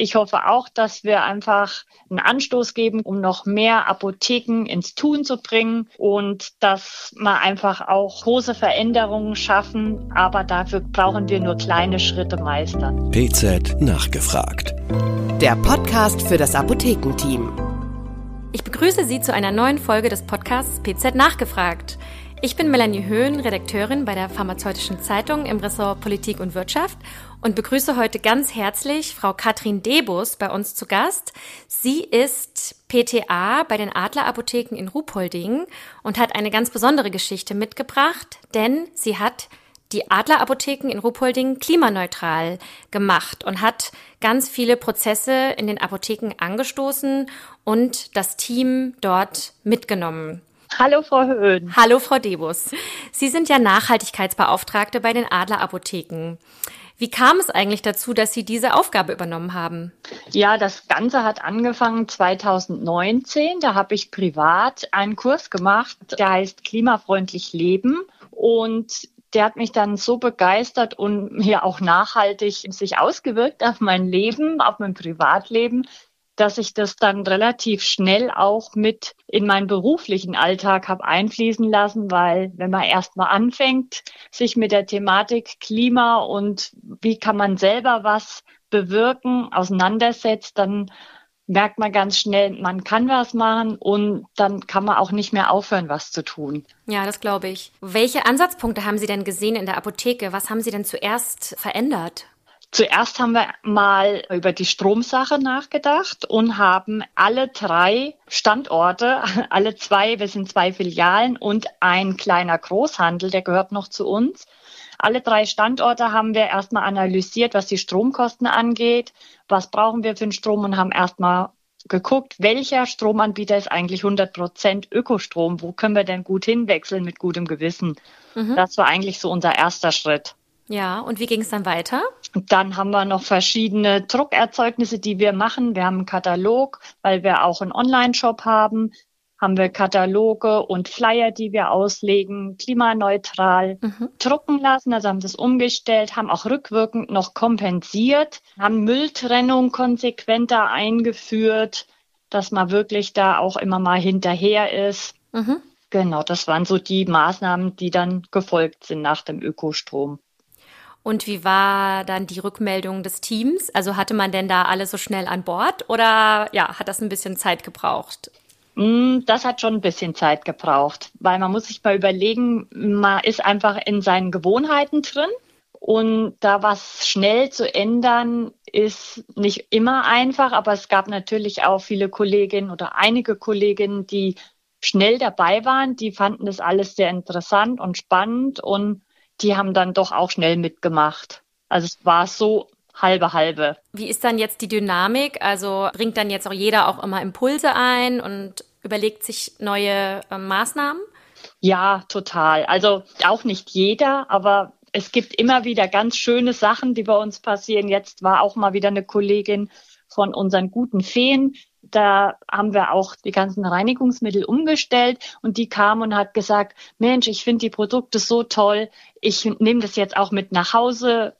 Ich hoffe auch, dass wir einfach einen Anstoß geben, um noch mehr Apotheken ins Tun zu bringen und dass wir einfach auch große Veränderungen schaffen. Aber dafür brauchen wir nur kleine Schritte meistern. PZ nachgefragt. Der Podcast für das Apothekenteam. Ich begrüße Sie zu einer neuen Folge des Podcasts PZ nachgefragt. Ich bin Melanie Höhn, Redakteurin bei der Pharmazeutischen Zeitung im Ressort Politik und Wirtschaft und begrüße heute ganz herzlich Frau Katrin Debus bei uns zu Gast. Sie ist PTA bei den Adlerapotheken in Ruhpolding und hat eine ganz besondere Geschichte mitgebracht, denn sie hat die Adlerapotheken in Ruhpolding klimaneutral gemacht und hat ganz viele Prozesse in den Apotheken angestoßen und das Team dort mitgenommen. Hallo, Frau Höhn. Hallo, Frau Debus. Sie sind ja Nachhaltigkeitsbeauftragte bei den Adlerapotheken. Wie kam es eigentlich dazu, dass Sie diese Aufgabe übernommen haben? Ja, das Ganze hat angefangen 2019. Da habe ich privat einen Kurs gemacht, der heißt Klimafreundlich Leben. Und der hat mich dann so begeistert und mir auch nachhaltig sich ausgewirkt auf mein Leben, auf mein Privatleben, dass ich das dann relativ schnell auch mit in meinen beruflichen Alltag habe einfließen lassen, weil wenn man erstmal anfängt, sich mit der Thematik Klima und wie kann man selber was bewirken, auseinandersetzt, dann merkt man ganz schnell, man kann was machen und dann kann man auch nicht mehr aufhören, was zu tun. Ja, das glaube ich. Welche Ansatzpunkte haben Sie denn gesehen in der Apotheke? Was haben Sie denn zuerst verändert? Zuerst haben wir mal über die Stromsache nachgedacht und haben alle drei Standorte, alle zwei, wir sind zwei Filialen und ein kleiner Großhandel, der gehört noch zu uns. Alle drei Standorte haben wir erstmal analysiert, was die Stromkosten angeht, was brauchen wir für den Strom und haben erstmal geguckt, welcher Stromanbieter ist eigentlich 100 Prozent Ökostrom, wo können wir denn gut hinwechseln mit gutem Gewissen. Mhm. Das war eigentlich so unser erster Schritt. Ja, und wie ging es dann weiter? Dann haben wir noch verschiedene Druckerzeugnisse, die wir machen. Wir haben einen Katalog, weil wir auch einen Online-Shop haben. Haben wir Kataloge und Flyer, die wir auslegen, klimaneutral mhm. drucken lassen. Also haben das umgestellt, haben auch rückwirkend noch kompensiert, haben Mülltrennung konsequenter eingeführt, dass man wirklich da auch immer mal hinterher ist. Mhm. Genau, das waren so die Maßnahmen, die dann gefolgt sind nach dem Ökostrom. Und wie war dann die Rückmeldung des Teams? Also hatte man denn da alle so schnell an Bord oder ja, hat das ein bisschen Zeit gebraucht? Mm, das hat schon ein bisschen Zeit gebraucht, weil man muss sich mal überlegen, man ist einfach in seinen Gewohnheiten drin und da was schnell zu ändern ist nicht immer einfach, aber es gab natürlich auch viele Kolleginnen oder einige Kolleginnen, die schnell dabei waren, die fanden das alles sehr interessant und spannend und die haben dann doch auch schnell mitgemacht. Also es war so halbe halbe. Wie ist dann jetzt die Dynamik? Also bringt dann jetzt auch jeder auch immer Impulse ein und überlegt sich neue äh, Maßnahmen? Ja, total. Also auch nicht jeder, aber es gibt immer wieder ganz schöne Sachen, die bei uns passieren. Jetzt war auch mal wieder eine Kollegin von unseren guten Feen, da haben wir auch die ganzen Reinigungsmittel umgestellt und die kam und hat gesagt, Mensch, ich finde die Produkte so toll, ich nehme das jetzt auch mit nach Hause,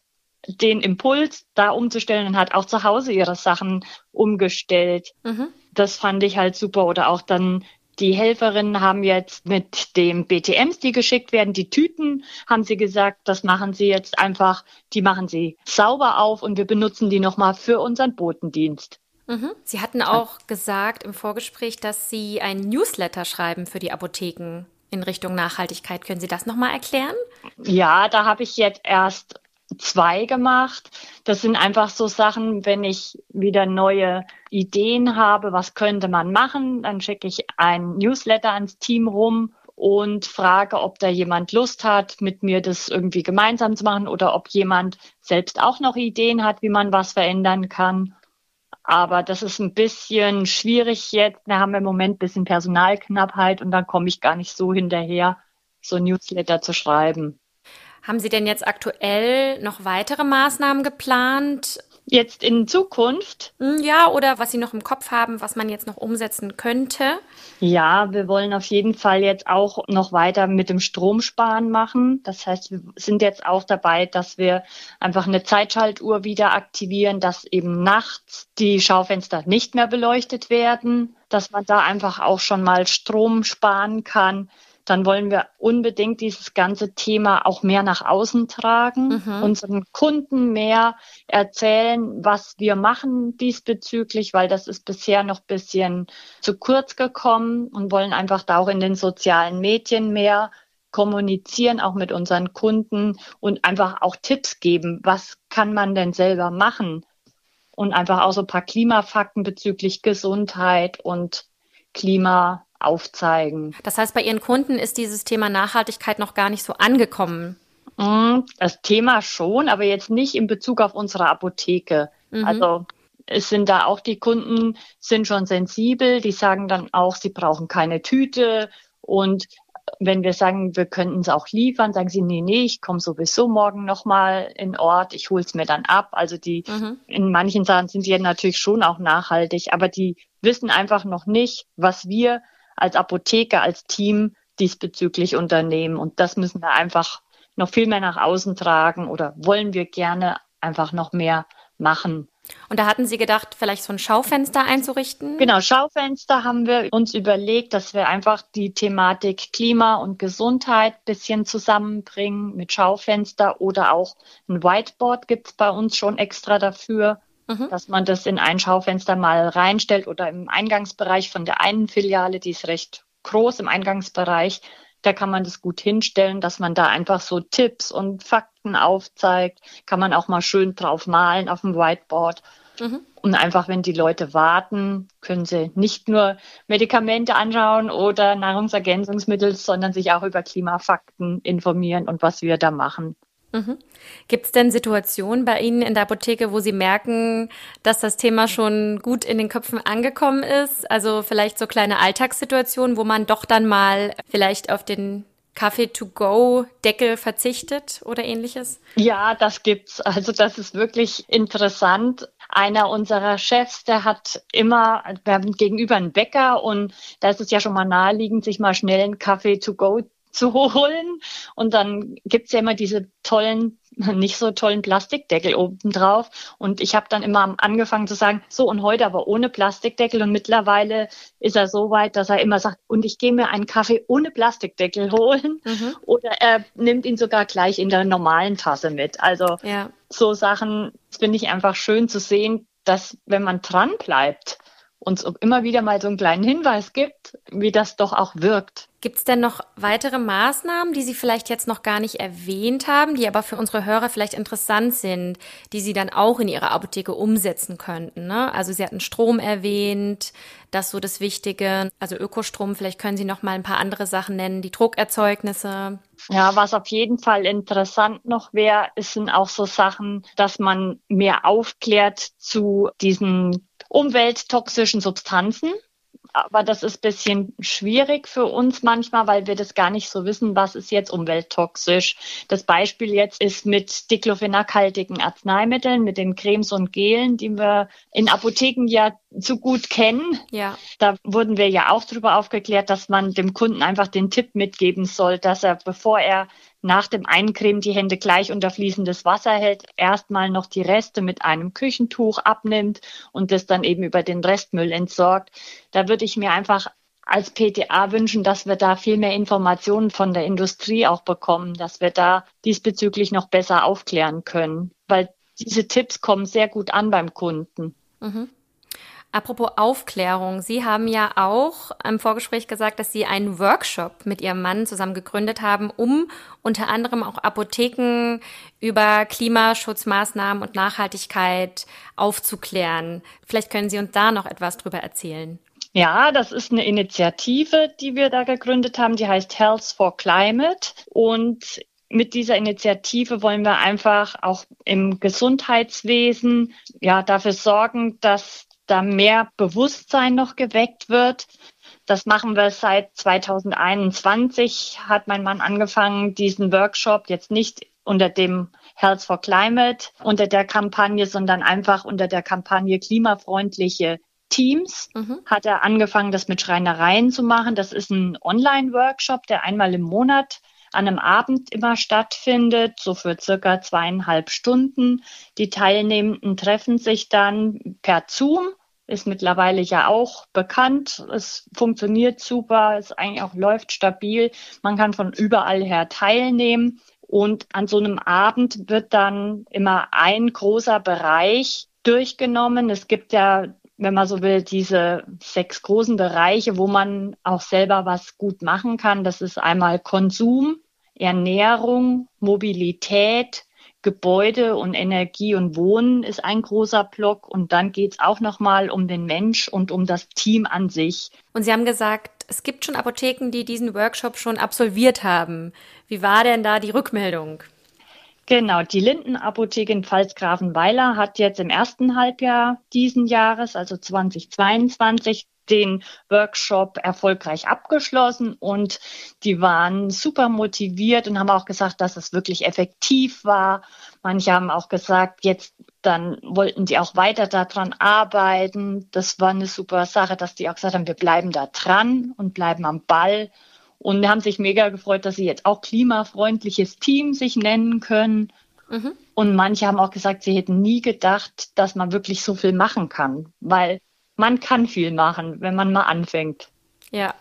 den Impuls da umzustellen und hat auch zu Hause ihre Sachen umgestellt. Mhm. Das fand ich halt super. Oder auch dann die Helferinnen haben jetzt mit dem BTMs, die geschickt werden, die Tüten, haben sie gesagt, das machen sie jetzt einfach, die machen sie sauber auf und wir benutzen die nochmal für unseren Botendienst. Mhm. Sie hatten auch gesagt im Vorgespräch, dass Sie ein Newsletter schreiben für die Apotheken in Richtung Nachhaltigkeit. Können Sie das nochmal erklären? Ja, da habe ich jetzt erst zwei gemacht. Das sind einfach so Sachen, wenn ich wieder neue Ideen habe, was könnte man machen, dann schicke ich ein Newsletter ans Team rum und frage, ob da jemand Lust hat, mit mir das irgendwie gemeinsam zu machen oder ob jemand selbst auch noch Ideen hat, wie man was verändern kann. Aber das ist ein bisschen schwierig jetzt. Wir haben im Moment ein bisschen Personalknappheit und dann komme ich gar nicht so hinterher, so Newsletter zu schreiben. Haben Sie denn jetzt aktuell noch weitere Maßnahmen geplant? Jetzt in Zukunft? Hm, ja, oder was Sie noch im Kopf haben, was man jetzt noch umsetzen könnte? Ja, wir wollen auf jeden Fall jetzt auch noch weiter mit dem Stromsparen machen. Das heißt, wir sind jetzt auch dabei, dass wir einfach eine Zeitschaltuhr wieder aktivieren, dass eben nachts die Schaufenster nicht mehr beleuchtet werden, dass man da einfach auch schon mal Strom sparen kann dann wollen wir unbedingt dieses ganze Thema auch mehr nach außen tragen, mhm. unseren Kunden mehr erzählen, was wir machen diesbezüglich, weil das ist bisher noch bisschen zu kurz gekommen und wollen einfach da auch in den sozialen Medien mehr kommunizieren, auch mit unseren Kunden und einfach auch Tipps geben, was kann man denn selber machen und einfach auch so ein paar Klimafakten bezüglich Gesundheit und Klima aufzeigen. Das heißt, bei Ihren Kunden ist dieses Thema Nachhaltigkeit noch gar nicht so angekommen. Mm, das Thema schon, aber jetzt nicht in Bezug auf unsere Apotheke. Mhm. Also es sind da auch die Kunden sind schon sensibel, die sagen dann auch, sie brauchen keine Tüte und wenn wir sagen, wir könnten es auch liefern, sagen sie, nee, nee, ich komme sowieso morgen nochmal in Ort, ich hole es mir dann ab. Also die, mhm. in manchen Sachen sind die natürlich schon auch nachhaltig, aber die wissen einfach noch nicht, was wir als Apotheker, als Team diesbezüglich unternehmen. Und das müssen wir einfach noch viel mehr nach außen tragen oder wollen wir gerne einfach noch mehr machen. Und da hatten Sie gedacht, vielleicht so ein Schaufenster einzurichten? Genau, Schaufenster haben wir uns überlegt, dass wir einfach die Thematik Klima und Gesundheit bisschen zusammenbringen mit Schaufenster oder auch ein Whiteboard gibt es bei uns schon extra dafür mhm. dass man das in ein Schaufenster mal reinstellt oder im Eingangsbereich von der einen Filiale, die ist recht groß im Eingangsbereich, da kann man das gut hinstellen, dass man da einfach so Tipps und Fakten aufzeigt, kann man auch mal schön drauf malen auf dem Whiteboard. Mhm. Und einfach, wenn die Leute warten, können sie nicht nur Medikamente anschauen oder Nahrungsergänzungsmittel, sondern sich auch über Klimafakten informieren und was wir da machen. Mhm. Gibt es denn Situationen bei Ihnen in der Apotheke, wo Sie merken, dass das Thema schon gut in den Köpfen angekommen ist? Also vielleicht so kleine Alltagssituationen, wo man doch dann mal vielleicht auf den Kaffee-to-go-Deckel verzichtet oder ähnliches? Ja, das gibt's. Also das ist wirklich interessant. Einer unserer Chefs, der hat immer, wir haben gegenüber einen Bäcker und da ist es ja schon mal naheliegend, sich mal schnell einen Kaffee-to-go zu holen. Und dann gibt's ja immer diese tollen, nicht so tollen Plastikdeckel oben drauf. Und ich habe dann immer angefangen zu sagen, so und heute aber ohne Plastikdeckel. Und mittlerweile ist er so weit, dass er immer sagt, und ich gehe mir einen Kaffee ohne Plastikdeckel holen. Mhm. Oder er nimmt ihn sogar gleich in der normalen Tasse mit. Also ja. so Sachen finde ich einfach schön zu sehen, dass wenn man dran bleibt, uns immer wieder mal so einen kleinen Hinweis gibt, wie das doch auch wirkt. Gibt es denn noch weitere Maßnahmen, die Sie vielleicht jetzt noch gar nicht erwähnt haben, die aber für unsere Hörer vielleicht interessant sind, die Sie dann auch in Ihrer Apotheke umsetzen könnten? Ne? Also Sie hatten Strom erwähnt, das so das Wichtige, also Ökostrom, vielleicht können Sie noch mal ein paar andere Sachen nennen, die Druckerzeugnisse. Ja, was auf jeden Fall interessant noch wäre, sind auch so Sachen, dass man mehr aufklärt zu diesen umwelttoxischen Substanzen aber das ist bisschen schwierig für uns manchmal, weil wir das gar nicht so wissen, was ist jetzt umwelttoxisch. Das Beispiel jetzt ist mit diclofenachaltigen Arzneimitteln, mit den Cremes und Gelen, die wir in Apotheken ja zu gut kennen. Ja. Da wurden wir ja auch darüber aufgeklärt, dass man dem Kunden einfach den Tipp mitgeben soll, dass er, bevor er nach dem Eincremen die Hände gleich unter fließendes Wasser hält, erstmal noch die Reste mit einem Küchentuch abnimmt und das dann eben über den Restmüll entsorgt. Da würde ich mir einfach als PTA wünschen, dass wir da viel mehr Informationen von der Industrie auch bekommen, dass wir da diesbezüglich noch besser aufklären können, weil diese Tipps kommen sehr gut an beim Kunden. Mhm. Apropos Aufklärung, Sie haben ja auch im Vorgespräch gesagt, dass Sie einen Workshop mit Ihrem Mann zusammen gegründet haben, um unter anderem auch Apotheken über Klimaschutzmaßnahmen und Nachhaltigkeit aufzuklären. Vielleicht können Sie uns da noch etwas drüber erzählen. Ja, das ist eine Initiative, die wir da gegründet haben, die heißt Health for Climate. Und mit dieser Initiative wollen wir einfach auch im Gesundheitswesen ja dafür sorgen, dass da mehr Bewusstsein noch geweckt wird. Das machen wir seit 2021, hat mein Mann angefangen, diesen Workshop jetzt nicht unter dem Health for Climate, unter der Kampagne, sondern einfach unter der Kampagne klimafreundliche Teams mhm. hat er angefangen, das mit Schreinereien zu machen. Das ist ein Online-Workshop, der einmal im Monat an einem Abend immer stattfindet, so für circa zweieinhalb Stunden. Die Teilnehmenden treffen sich dann per Zoom, ist mittlerweile ja auch bekannt. Es funktioniert super, es eigentlich auch läuft stabil. Man kann von überall her teilnehmen. Und an so einem Abend wird dann immer ein großer Bereich durchgenommen. Es gibt ja wenn man so will, diese sechs großen Bereiche, wo man auch selber was gut machen kann. Das ist einmal Konsum, Ernährung, Mobilität, Gebäude und Energie und Wohnen ist ein großer Block. Und dann geht es auch nochmal um den Mensch und um das Team an sich. Und Sie haben gesagt, es gibt schon Apotheken, die diesen Workshop schon absolviert haben. Wie war denn da die Rückmeldung? Genau, die Lindenapotheke in Pfalzgrafenweiler hat jetzt im ersten Halbjahr diesen Jahres, also 2022, den Workshop erfolgreich abgeschlossen und die waren super motiviert und haben auch gesagt, dass es wirklich effektiv war. Manche haben auch gesagt, jetzt dann wollten die auch weiter daran arbeiten. Das war eine super Sache, dass die auch gesagt haben, wir bleiben da dran und bleiben am Ball und haben sich mega gefreut, dass sie jetzt auch klimafreundliches Team sich nennen können. Mhm. Und manche haben auch gesagt, sie hätten nie gedacht, dass man wirklich so viel machen kann, weil man kann viel machen, wenn man mal anfängt. Ja.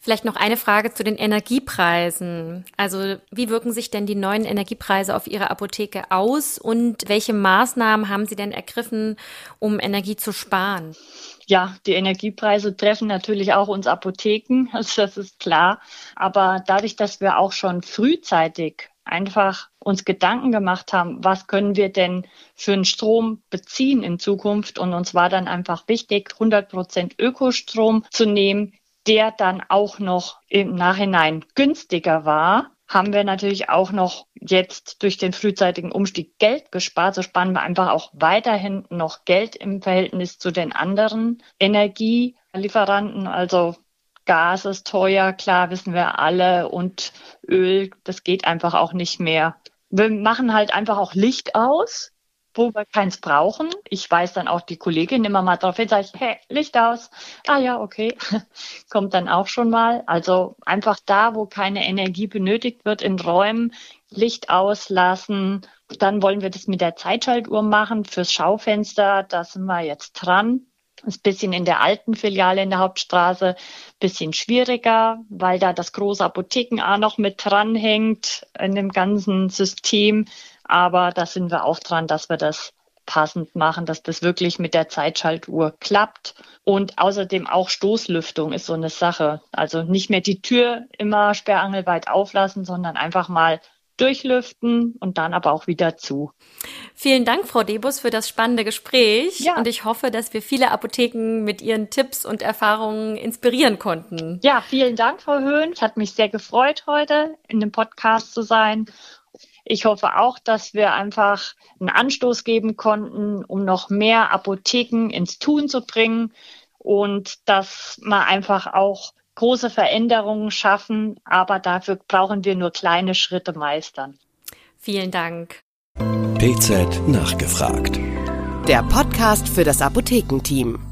Vielleicht noch eine Frage zu den Energiepreisen. Also wie wirken sich denn die neuen Energiepreise auf Ihre Apotheke aus und welche Maßnahmen haben Sie denn ergriffen, um Energie zu sparen? ja, die Energiepreise treffen natürlich auch uns Apotheken, also das ist klar. Aber dadurch, dass wir auch schon frühzeitig einfach uns Gedanken gemacht haben, was können wir denn für einen Strom beziehen in Zukunft? Und uns war dann einfach wichtig, 100 Prozent Ökostrom zu nehmen, der dann auch noch im Nachhinein günstiger war haben wir natürlich auch noch jetzt durch den frühzeitigen Umstieg Geld gespart. So sparen wir einfach auch weiterhin noch Geld im Verhältnis zu den anderen Energielieferanten. Also Gas ist teuer, klar wissen wir alle, und Öl, das geht einfach auch nicht mehr. Wir machen halt einfach auch Licht aus wo wir keins brauchen. Ich weiß dann auch die Kollegin immer mal drauf hin, sage ich, hey, Licht aus. Ah ja, okay. Kommt dann auch schon mal. Also einfach da, wo keine Energie benötigt wird in Räumen, Licht auslassen. Dann wollen wir das mit der Zeitschaltuhr machen fürs Schaufenster. Da sind wir jetzt dran. Ist ein bisschen in der alten Filiale in der Hauptstraße bisschen schwieriger, weil da das große Apotheken A noch mit dranhängt in dem ganzen System. Aber da sind wir auch dran, dass wir das passend machen, dass das wirklich mit der Zeitschaltuhr klappt. Und außerdem auch Stoßlüftung ist so eine Sache. Also nicht mehr die Tür immer sperrangelweit auflassen, sondern einfach mal durchlüften und dann aber auch wieder zu. Vielen Dank, Frau Debus, für das spannende Gespräch. Ja. Und ich hoffe, dass wir viele Apotheken mit Ihren Tipps und Erfahrungen inspirieren konnten. Ja, vielen Dank, Frau Höhn. Es hat mich sehr gefreut, heute in dem Podcast zu sein. Ich hoffe auch, dass wir einfach einen Anstoß geben konnten, um noch mehr Apotheken ins Tun zu bringen und dass man einfach auch große Veränderungen schaffen, aber dafür brauchen wir nur kleine Schritte meistern. Vielen Dank. PZ nachgefragt. Der Podcast für das Apothekenteam.